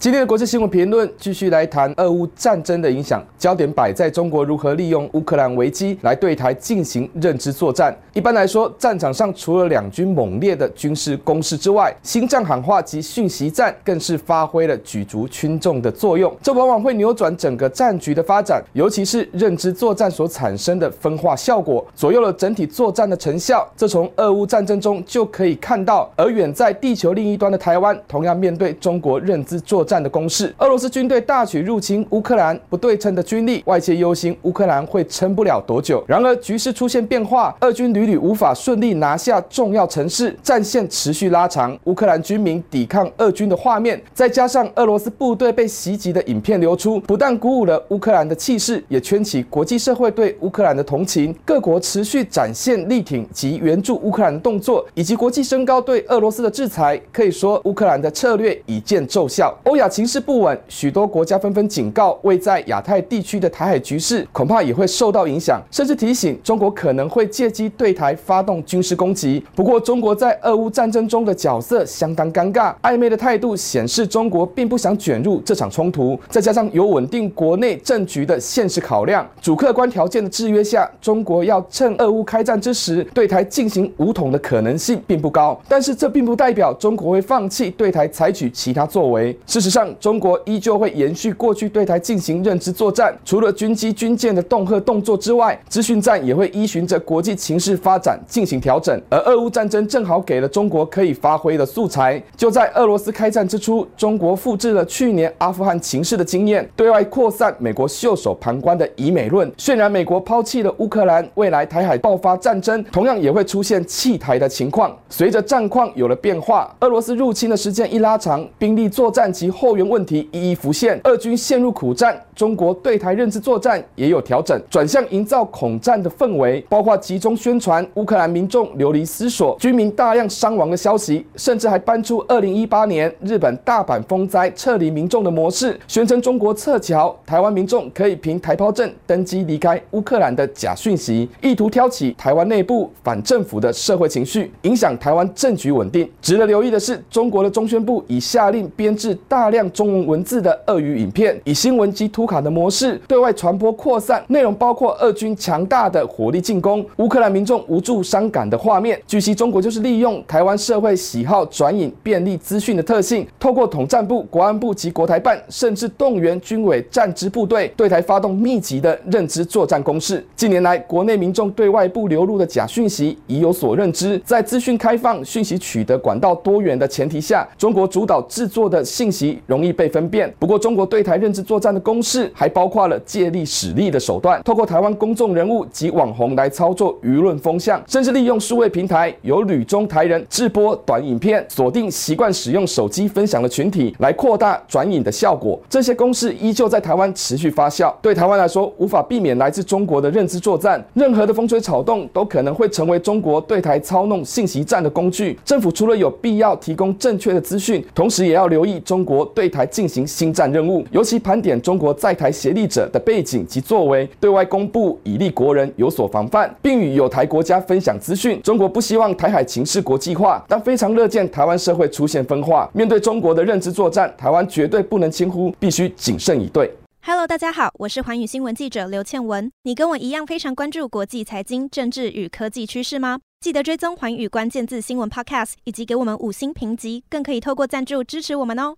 今天的国际新闻评论继续来谈俄乌战争的影响，焦点摆在中国如何利用乌克兰危机来对台进行认知作战。一般来说，战场上除了两军猛烈的军事攻势之外，心战喊话及讯息战更是发挥了举足轻重的作用。这往往会扭转整个战局的发展，尤其是认知作战所产生的分化效果，左右了整体作战的成效。这从俄乌战争中就可以看到。而远在地球另一端的台湾，同样面对中国认知作战的攻势，俄罗斯军队大举入侵乌克兰，不对称的军力，外界忧心乌克兰会撑不了多久。然而局势出现变化，俄军屡屡无法顺利拿下重要城市，战线持续拉长，乌克兰军民抵抗俄军的画面，再加上俄罗斯部队被袭击的影片流出，不但鼓舞了乌克兰的气势，也圈起国际社会对乌克兰的同情。各国持续展现力挺及援助乌克兰的动作，以及国际升高对俄罗斯的制裁，可以说乌克兰的策略已见奏效。欧亚情势不稳，许多国家纷纷警告，位在亚太地区的台海局势恐怕也会受到影响，甚至提醒中国可能会借机对台发动军事攻击。不过，中国在俄乌战争中的角色相当尴尬，暧昧的态度显示中国并不想卷入这场冲突。再加上有稳定国内政局的现实考量，主客观条件的制约下，中国要趁俄乌开战之时对台进行武统的可能性并不高。但是，这并不代表中国会放弃对台采取其他作为。事实上，中国依旧会延续过去对台进行认知作战，除了军机军舰的恫吓动作之外，资讯战也会依循着国际情势发展进行调整。而俄乌战争正好给了中国可以发挥的素材。就在俄罗斯开战之初，中国复制了去年阿富汗情势的经验，对外扩散美国袖手旁观的以美论，渲染美国抛弃了乌克兰，未来台海爆发战争同样也会出现弃台的情况。随着战况有了变化，俄罗斯入侵的时间一拉长，兵力作战及后援问题一一浮现，俄军陷入苦战，中国对台认知作战也有调整，转向营造恐战的氛围，包括集中宣传乌克兰民众流离失所、军民大量伤亡的消息，甚至还搬出二零一八年日本大阪风灾撤离民众的模式，宣称中国撤侨，台湾民众可以凭台胞证登机离开乌克兰的假讯息，意图挑起台湾内部反政府的社会情绪，影响台湾政局稳定。值得留意的是，中国的中宣部已下令编制大大量中文文字的俄语影片，以新闻及图卡的模式对外传播扩散，内容包括俄军强大的火力进攻、乌克兰民众无助伤感的画面。据悉，中国就是利用台湾社会喜好转引便利资讯的特性，透过统战部、国安部及国台办，甚至动员军委战支部队，对台发动密集的认知作战攻势。近年来，国内民众对外部流入的假讯息已有所认知，在资讯开放、讯息取得管道多元的前提下，中国主导制作的信息容易被分辨。不过，中国对台认知作战的攻势还包括了借力使力的手段，透过台湾公众人物及网红来操作舆论风向，甚至利用数位平台由旅中台人制播短影片，锁定习惯使用手机分享的群体，来扩大转引的效果。这些攻势依旧在台湾持续发酵。对台湾来说，无法避免来自中国的认知作战，任何的风吹草动都可能会成为中国对台操弄信息战的工具。政府除了有必要提供正确的资讯，同时也要留意中国对台进行新战任务，尤其盘点中国在台协力者的背景及作为，对外公布以利国人，有所防范，并与友台国家分享资讯。中国不希望台海情势国际化，但非常乐见台湾社会出现分化。面对中国的认知作战，台湾绝对不能轻忽，必须谨慎以对。Hello，大家好，我是环宇新闻记者刘倩文。你跟我一样非常关注国际财经、政治与科技趋势吗？记得追踪环宇关键字新闻 Podcast，以及给我们五星评级，更可以透过赞助支持我们哦。